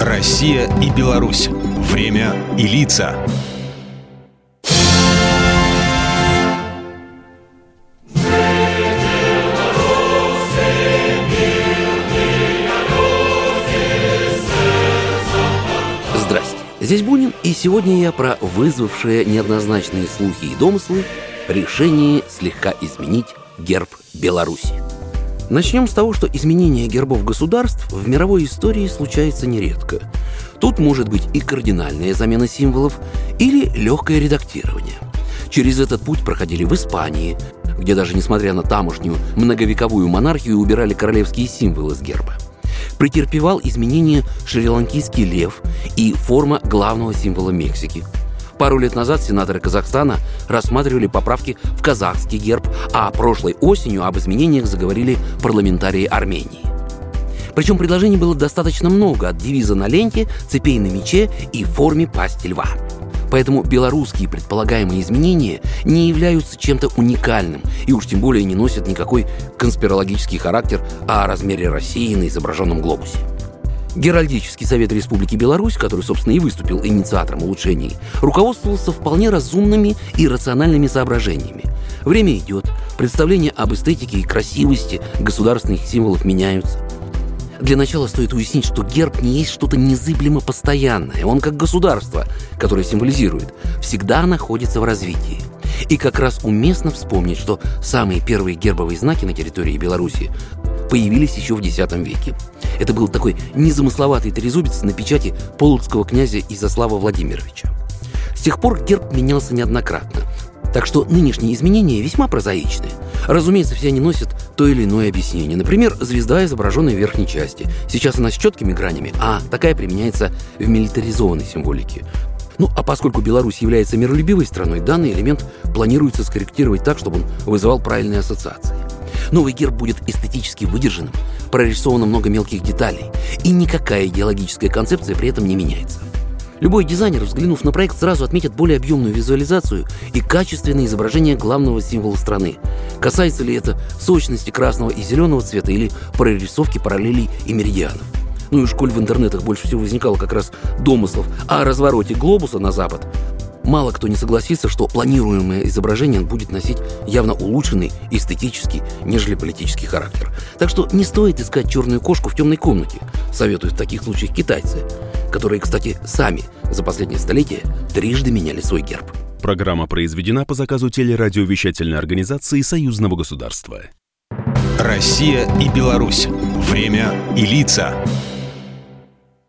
Россия и Беларусь. Время и лица. Здрасте, здесь Бунин, и сегодня я про вызвавшие неоднозначные слухи и домыслы решение слегка изменить герб Беларуси. Начнем с того, что изменение гербов государств в мировой истории случается нередко. Тут может быть и кардинальная замена символов, или легкое редактирование. Через этот путь проходили в Испании, где даже несмотря на тамошнюю многовековую монархию убирали королевские символы с герба. Претерпевал изменения шри-ланкийский лев и форма главного символа Мексики – Пару лет назад сенаторы Казахстана рассматривали поправки в казахский герб, а прошлой осенью об изменениях заговорили парламентарии Армении. Причем предложений было достаточно много от девиза на ленте, цепей на мече и форме пасти льва. Поэтому белорусские предполагаемые изменения не являются чем-то уникальным и уж тем более не носят никакой конспирологический характер о размере России на изображенном глобусе. Геральдический совет Республики Беларусь, который, собственно, и выступил инициатором улучшений, руководствовался вполне разумными и рациональными соображениями. Время идет, представления об эстетике и красивости государственных символов меняются. Для начала стоит уяснить, что герб не есть что-то незыблемо постоянное. Он как государство, которое символизирует, всегда находится в развитии. И как раз уместно вспомнить, что самые первые гербовые знаки на территории Беларуси появились еще в X веке. Это был такой незамысловатый трезубец на печати полоцкого князя Изяслава Владимировича. С тех пор герб менялся неоднократно. Так что нынешние изменения весьма прозаичные. Разумеется, все они носят то или иное объяснение. Например, звезда, изображенная в верхней части. Сейчас она с четкими гранями, а такая применяется в милитаризованной символике. Ну, а поскольку Беларусь является миролюбивой страной, данный элемент планируется скорректировать так, чтобы он вызывал правильные ассоциации. Новый герб будет эстетически выдержанным, прорисовано много мелких деталей, и никакая идеологическая концепция при этом не меняется. Любой дизайнер, взглянув на проект, сразу отметит более объемную визуализацию и качественное изображение главного символа страны. Касается ли это сочности красного и зеленого цвета или прорисовки параллелей и меридианов. Ну и школь в интернетах больше всего возникало как раз домыслов о развороте глобуса на запад, Мало кто не согласится, что планируемое изображение будет носить явно улучшенный эстетический, нежели политический характер. Так что не стоит искать черную кошку в темной комнате, советуют в таких случаях китайцы, которые, кстати, сами за последнее столетие трижды меняли свой герб. Программа произведена по заказу телерадиовещательной организации Союзного государства. Россия и Беларусь. Время и лица.